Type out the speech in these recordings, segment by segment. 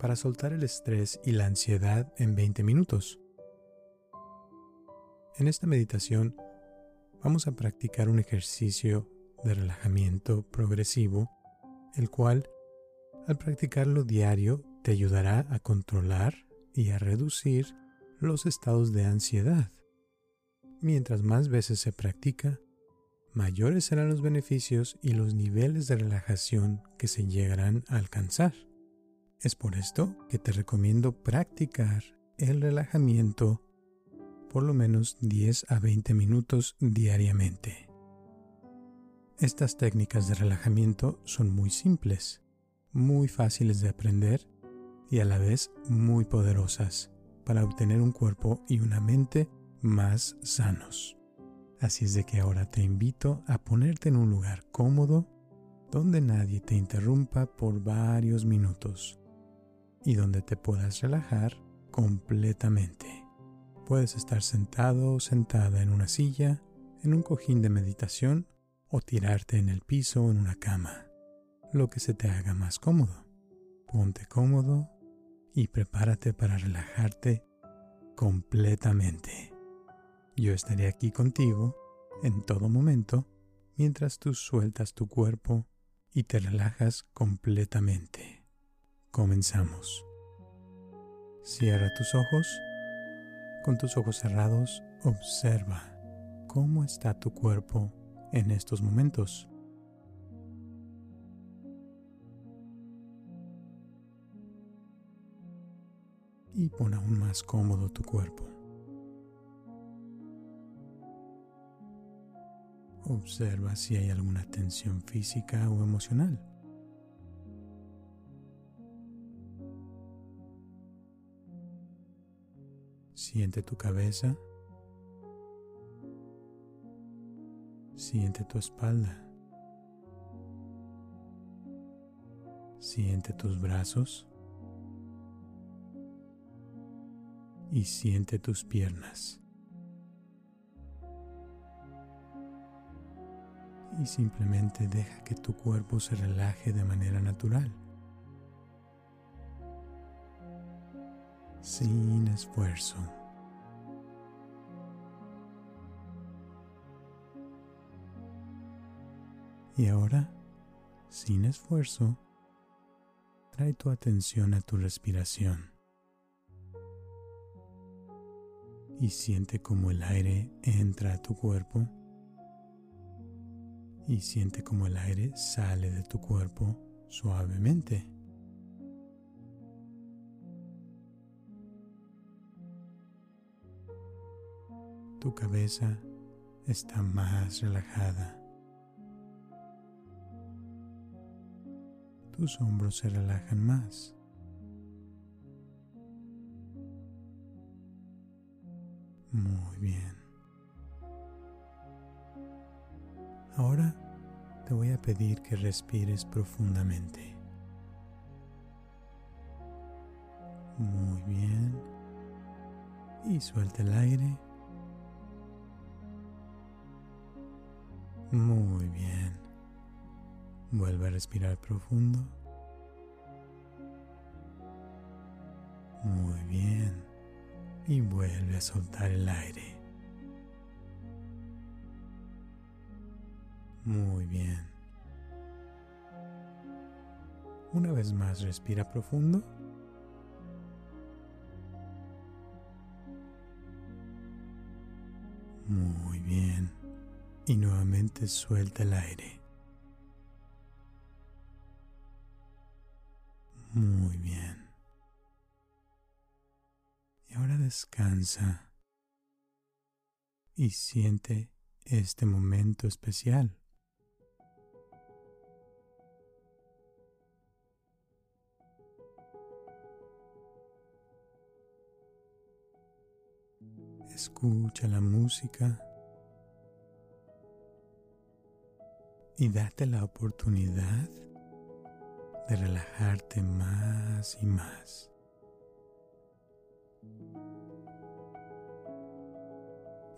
para soltar el estrés y la ansiedad en 20 minutos. En esta meditación vamos a practicar un ejercicio de relajamiento progresivo, el cual, al practicarlo diario, te ayudará a controlar y a reducir los estados de ansiedad. Mientras más veces se practica, mayores serán los beneficios y los niveles de relajación que se llegarán a alcanzar. Es por esto que te recomiendo practicar el relajamiento por lo menos 10 a 20 minutos diariamente. Estas técnicas de relajamiento son muy simples, muy fáciles de aprender y a la vez muy poderosas para obtener un cuerpo y una mente más sanos. Así es de que ahora te invito a ponerte en un lugar cómodo donde nadie te interrumpa por varios minutos y donde te puedas relajar completamente. Puedes estar sentado o sentada en una silla, en un cojín de meditación o tirarte en el piso o en una cama, lo que se te haga más cómodo. Ponte cómodo y prepárate para relajarte completamente. Yo estaré aquí contigo en todo momento mientras tú sueltas tu cuerpo y te relajas completamente. Comenzamos. Cierra tus ojos. Con tus ojos cerrados, observa cómo está tu cuerpo en estos momentos. Y pon aún más cómodo tu cuerpo. Observa si hay alguna tensión física o emocional. Siente tu cabeza. Siente tu espalda. Siente tus brazos. Y siente tus piernas. Y simplemente deja que tu cuerpo se relaje de manera natural. Sin esfuerzo. Y ahora, sin esfuerzo, trae tu atención a tu respiración y siente como el aire entra a tu cuerpo y siente como el aire sale de tu cuerpo suavemente. Tu cabeza está más relajada. Tus hombros se relajan más. Muy bien. Ahora te voy a pedir que respires profundamente. Muy bien. Y suelta el aire. Muy bien. Vuelve a respirar profundo. Muy bien. Y vuelve a soltar el aire. Muy bien. Una vez más respira profundo. Muy bien. Y nuevamente suelta el aire. Muy bien. Y ahora descansa y siente este momento especial. escucha la música y date la oportunidad de relajarte más y más.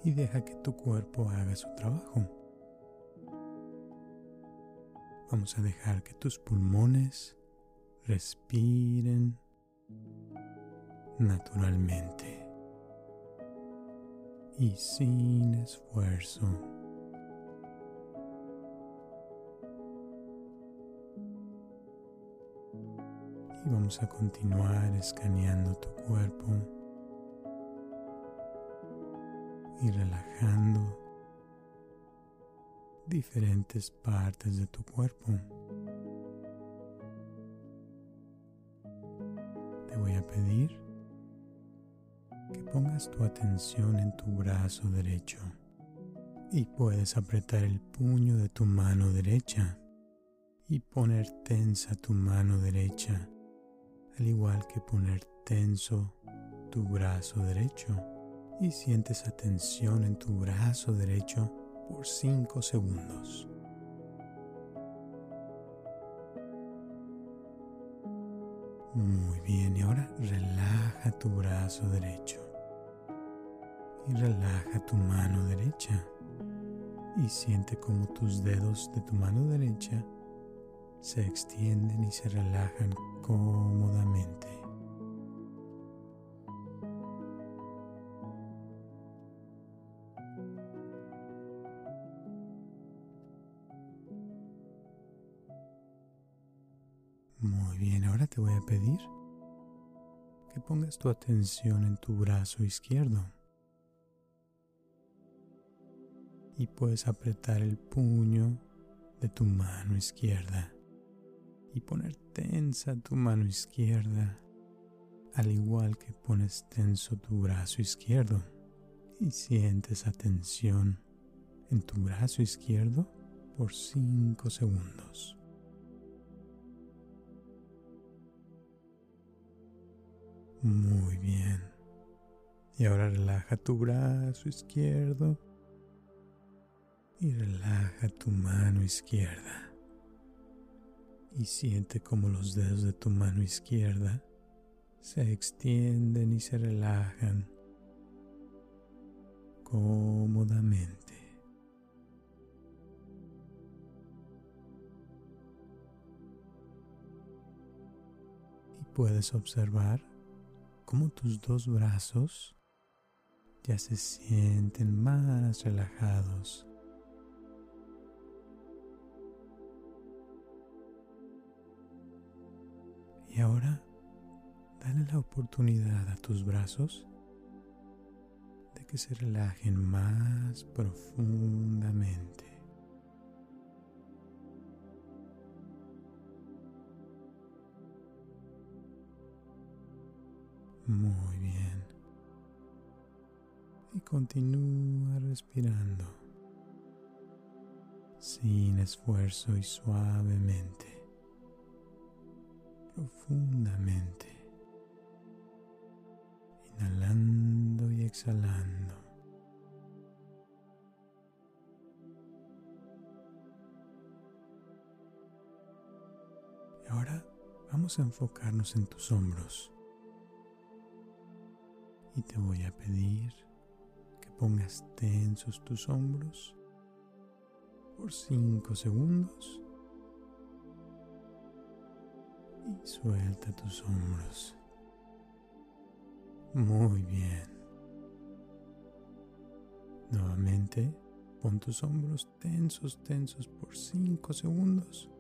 Y deja que tu cuerpo haga su trabajo. Vamos a dejar que tus pulmones respiren naturalmente y sin esfuerzo. Y vamos a continuar escaneando tu cuerpo y relajando diferentes partes de tu cuerpo. Te voy a pedir que pongas tu atención en tu brazo derecho y puedes apretar el puño de tu mano derecha y poner tensa tu mano derecha, al igual que poner tenso tu brazo derecho y sientes atención en tu brazo derecho por 5 segundos. Muy bien, y ahora relaja tu brazo derecho y relaja tu mano derecha y siente como tus dedos de tu mano derecha se extienden y se relajan cómodamente. Muy bien, ahora te voy a pedir que pongas tu atención en tu brazo izquierdo. Y puedes apretar el puño de tu mano izquierda y poner tensa tu mano izquierda, al igual que pones tenso tu brazo izquierdo. Y sientes atención en tu brazo izquierdo por 5 segundos. Muy bien. Y ahora relaja tu brazo izquierdo y relaja tu mano izquierda. Y siente como los dedos de tu mano izquierda se extienden y se relajan cómodamente. Y puedes observar cómo tus dos brazos ya se sienten más relajados. Y ahora dale la oportunidad a tus brazos de que se relajen más profundamente. Muy bien. Y continúa respirando sin esfuerzo y suavemente, profundamente, inhalando y exhalando. Y ahora vamos a enfocarnos en tus hombros. Y te voy a pedir que pongas tensos tus hombros por 5 segundos suelta tus hombros. Muy bien. Nuevamente, pon tus hombros tensos, tensos por 5 segundos.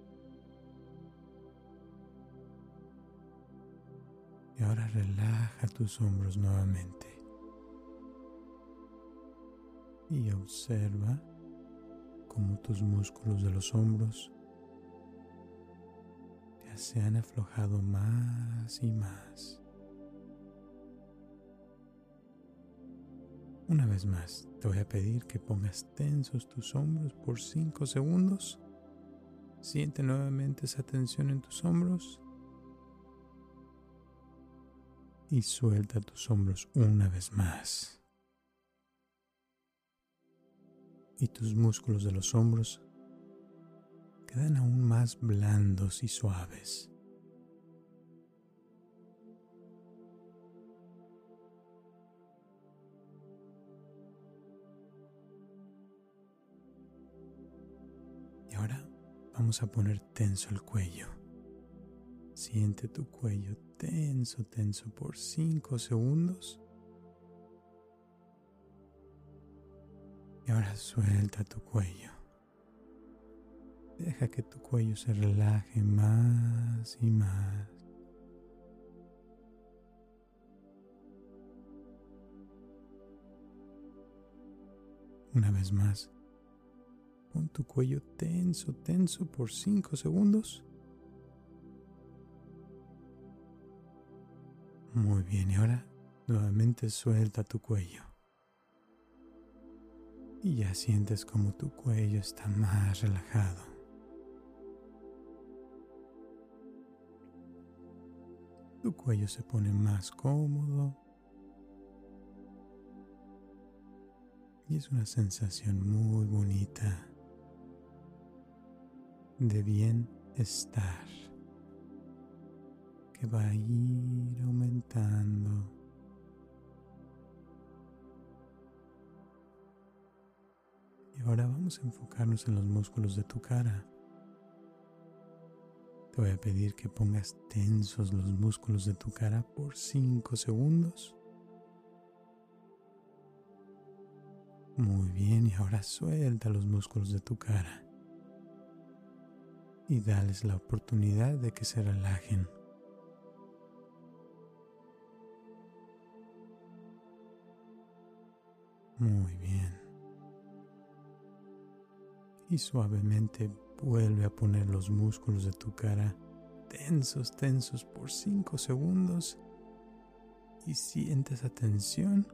Y ahora relaja tus hombros nuevamente. Y observa cómo tus músculos de los hombros se han aflojado más y más. Una vez más, te voy a pedir que pongas tensos tus hombros por 5 segundos. Siente nuevamente esa tensión en tus hombros y suelta tus hombros una vez más. y tus músculos de los hombros quedan aún más blandos y suaves. Y ahora vamos a poner tenso el cuello. Siente tu cuello tenso, tenso por 5 segundos. Y ahora suelta tu cuello. Deja que tu cuello se relaje más y más. Una vez más, pon tu cuello tenso, tenso por 5 segundos. Muy bien, y ahora nuevamente suelta tu cuello. Y ya sientes como tu cuello está más relajado. Tu cuello se pone más cómodo. Y es una sensación muy bonita de bienestar que va a ir aumentando. Y ahora vamos a enfocarnos en los músculos de tu cara. Te voy a pedir que pongas tensos los músculos de tu cara por 5 segundos. Muy bien, y ahora suelta los músculos de tu cara. Y dales la oportunidad de que se relajen. Muy bien. Y suavemente vuelve a poner los músculos de tu cara tensos, tensos por 5 segundos y sientes esa tensión.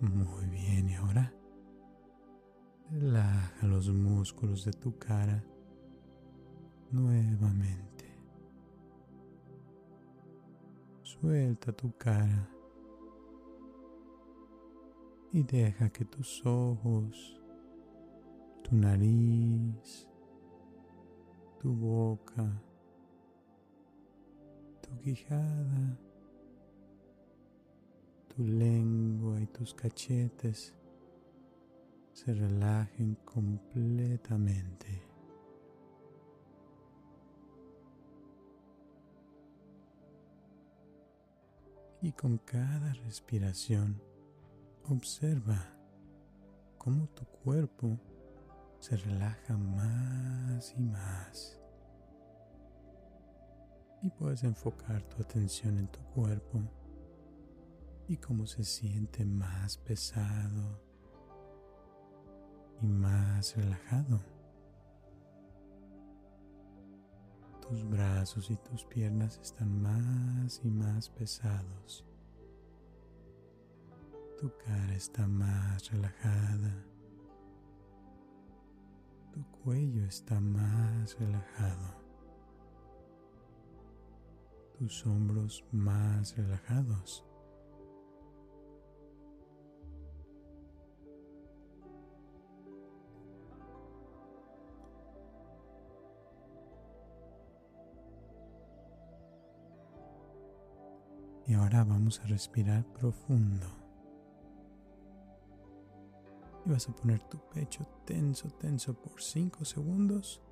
Muy bien, y ahora relaja los músculos de tu cara nuevamente. Suelta tu cara y deja que tus ojos, tu nariz, tu boca, tu quijada, tu lengua y tus cachetes se relajen completamente. Y con cada respiración, Observa cómo tu cuerpo se relaja más y más. Y puedes enfocar tu atención en tu cuerpo y cómo se siente más pesado y más relajado. Tus brazos y tus piernas están más y más pesados. Tu cara está más relajada. Tu cuello está más relajado. Tus hombros más relajados. Y ahora vamos a respirar profundo y vas a poner tu pecho tenso, tenso por 5 segundos.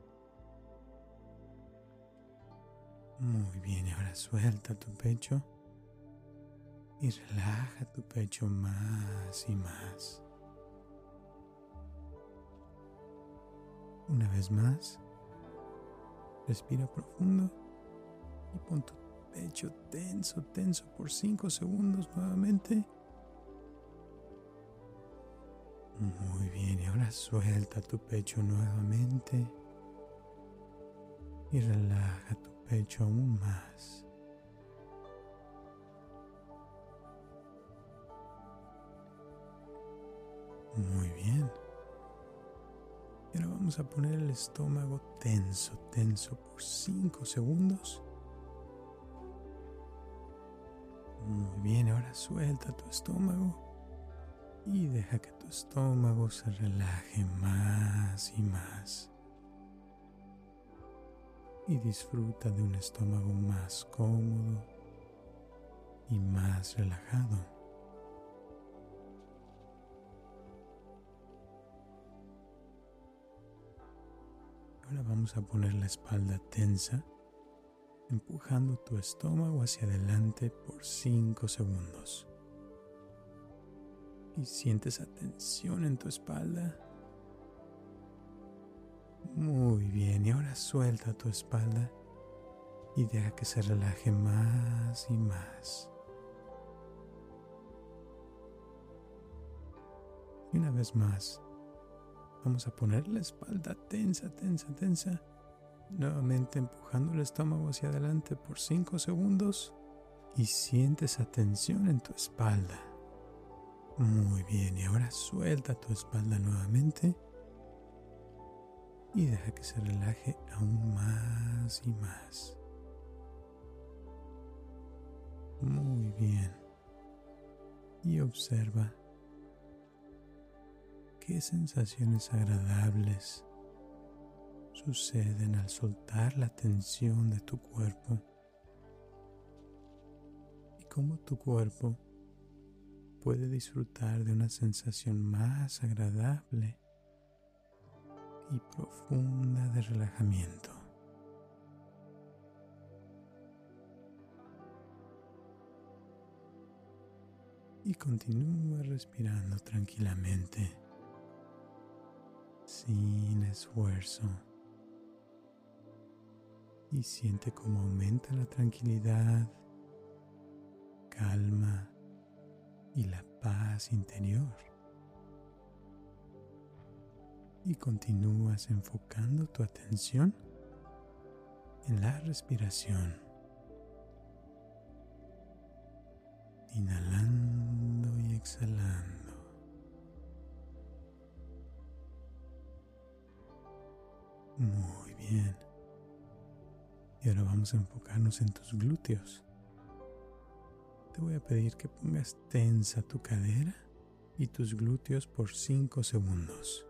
Muy bien, ahora suelta tu pecho y relaja tu pecho más y más. Una vez más, respira profundo y pon tu pecho tenso, tenso por 5 segundos nuevamente. Muy bien, y ahora suelta tu pecho nuevamente y relaja tu pecho aún más. Muy bien. Y ahora vamos a poner el estómago tenso, tenso por 5 segundos. Muy bien, ahora suelta tu estómago Y deja que tu estómago se relaje más y más. Y disfruta de un estómago más cómodo y más relajado. Ahora vamos a poner la espalda tensa, empujando tu estómago hacia adelante por 5 segundos. Y sientes esa tensión en tu espalda. Muy bien, y ahora suelta tu espalda y deja que se relaje más y más. Y una vez más, Vamos a poner la espalda tensa, tensa, tensa. Nuevamente empujando el estómago hacia adelante por 5 segundos y siente esa tensión en tu espalda. Muy bien, y ahora suelta tu espalda nuevamente y deja que se relaje aún más y más. Muy bien. Y observa qué sensaciones agradables suceden al soltar la tensión de tu cuerpo y cómo tu cuerpo puede disfrutar de una sensación más agradable y profunda de relajamiento. Y continúa respirando tranquilamente sin esfuerzo. Y siente cómo aumenta la tranquilidad, calma y la paz interior. Y continúas enfocando tu atención en la respiración. Inhalando y exhalando. Muy bien. Y ahora vamos a enfocarnos en tus glúteos. Te voy a pedir que pongas tensa tu cadera y tus glúteos por 5 segundos.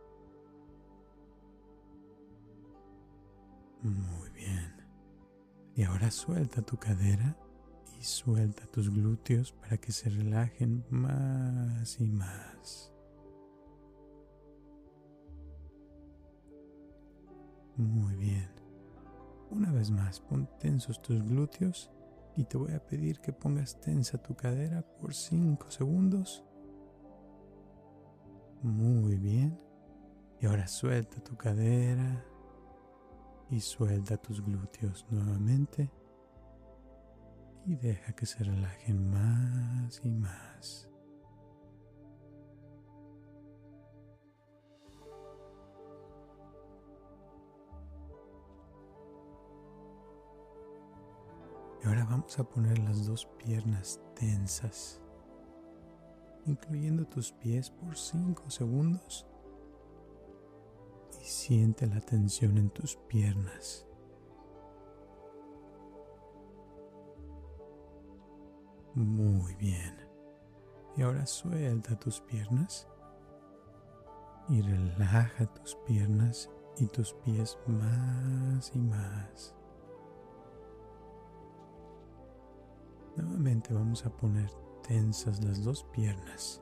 Muy bien. Y ahora suelta tu cadera y suelta tus glúteos para que se relajen más y más. Muy bien. Una vez más, pon tensos tus glúteos y te voy a pedir que pongas tensa tu cadera por 5 segundos. Muy bien. Y ahora suelta tu cadera y suelta tus glúteos nuevamente y deja que se relajen más y más. Y ahora vamos a poner las dos piernas tensas, incluyendo tus pies por 5 segundos. Y siente la tensión en tus piernas. Muy bien. Y ahora suelta tus piernas y relaja tus piernas y tus pies más y más. Nuevamente vamos a poner tensas las dos piernas,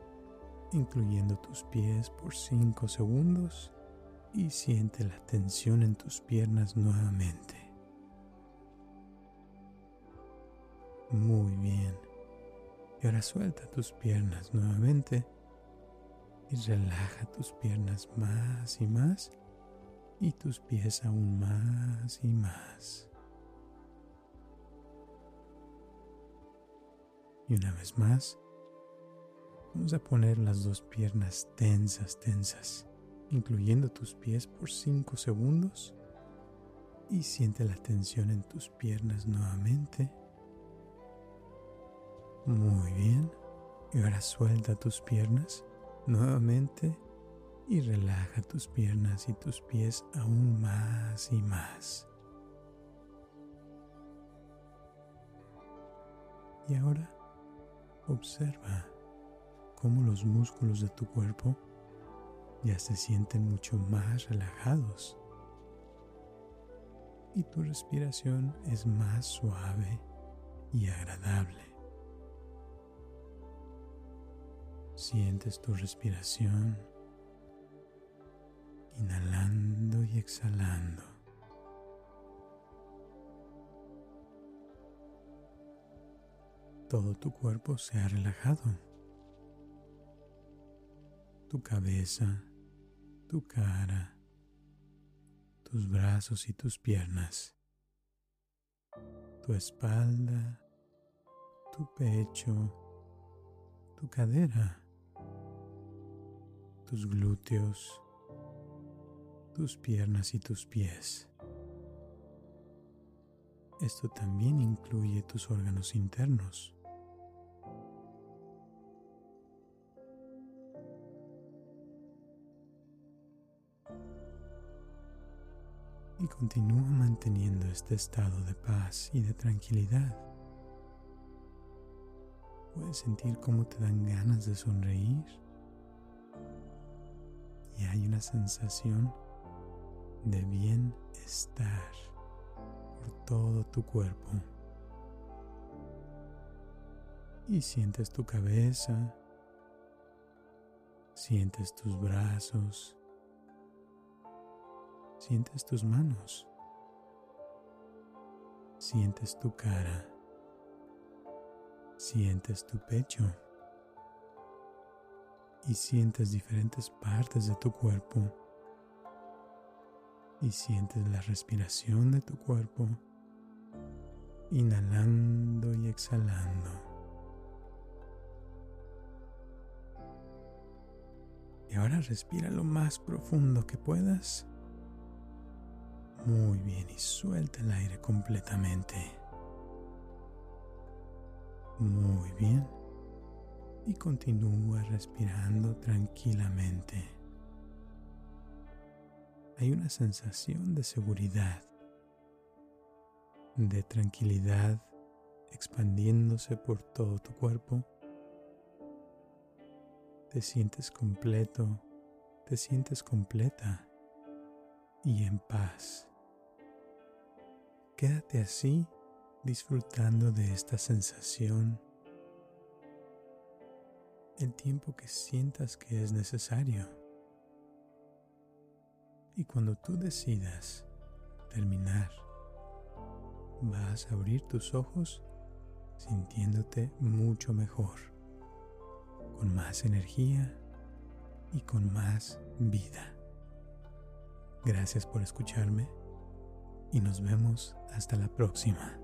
incluyendo tus pies por 5 segundos y siente la tensión en tus piernas nuevamente. Muy bien. Y ahora suelta tus piernas nuevamente y relaja tus piernas más y más y tus pies aún más y más. Y una vez más, vamos a poner las dos piernas tensas, tensas, incluyendo tus pies por 5 segundos. Y siente la tensión en tus piernas nuevamente. Muy bien. Y ahora suelta tus piernas nuevamente y relaja tus piernas y tus pies aún más y más. Y ahora Observa cómo los músculos de tu cuerpo ya se sienten mucho más relajados y tu respiración es más suave y agradable. Sientes tu respiración inhalando y exhalando. Todo tu cuerpo se ha relajado. Tu cabeza, tu cara, tus brazos y tus piernas, tu espalda, tu pecho, tu cadera, tus glúteos, tus piernas y tus pies. Esto también incluye tus órganos internos. y continúa manteniendo este estado de paz y de tranquilidad. Puedes sentir cómo te dan ganas de sonreír y hay una sensación de bienestar todo tu cuerpo. Y sientes tu cabeza, sientes tus brazos, Sientes tus manos. Sientes tu cara. Sientes tu pecho. Y sientes diferentes partes de tu cuerpo. Y sientes la respiración de tu cuerpo. Inhalando y exhalando. Y ahora respira lo más profundo que puedas. Muy bien, y suelta el aire completamente. Muy bien. Y continúa respirando tranquilamente. Hay una sensación de seguridad, de tranquilidad expandiéndose por todo tu cuerpo. Te sientes completo, te sientes completa y en paz. Quédate así disfrutando de esta sensación el tiempo que sientas que es necesario. Y cuando tú decidas terminar, vas a abrir tus ojos sintiéndote mucho mejor, con más energía y con más vida. Gracias por escucharme y nos vemos hasta la próxima.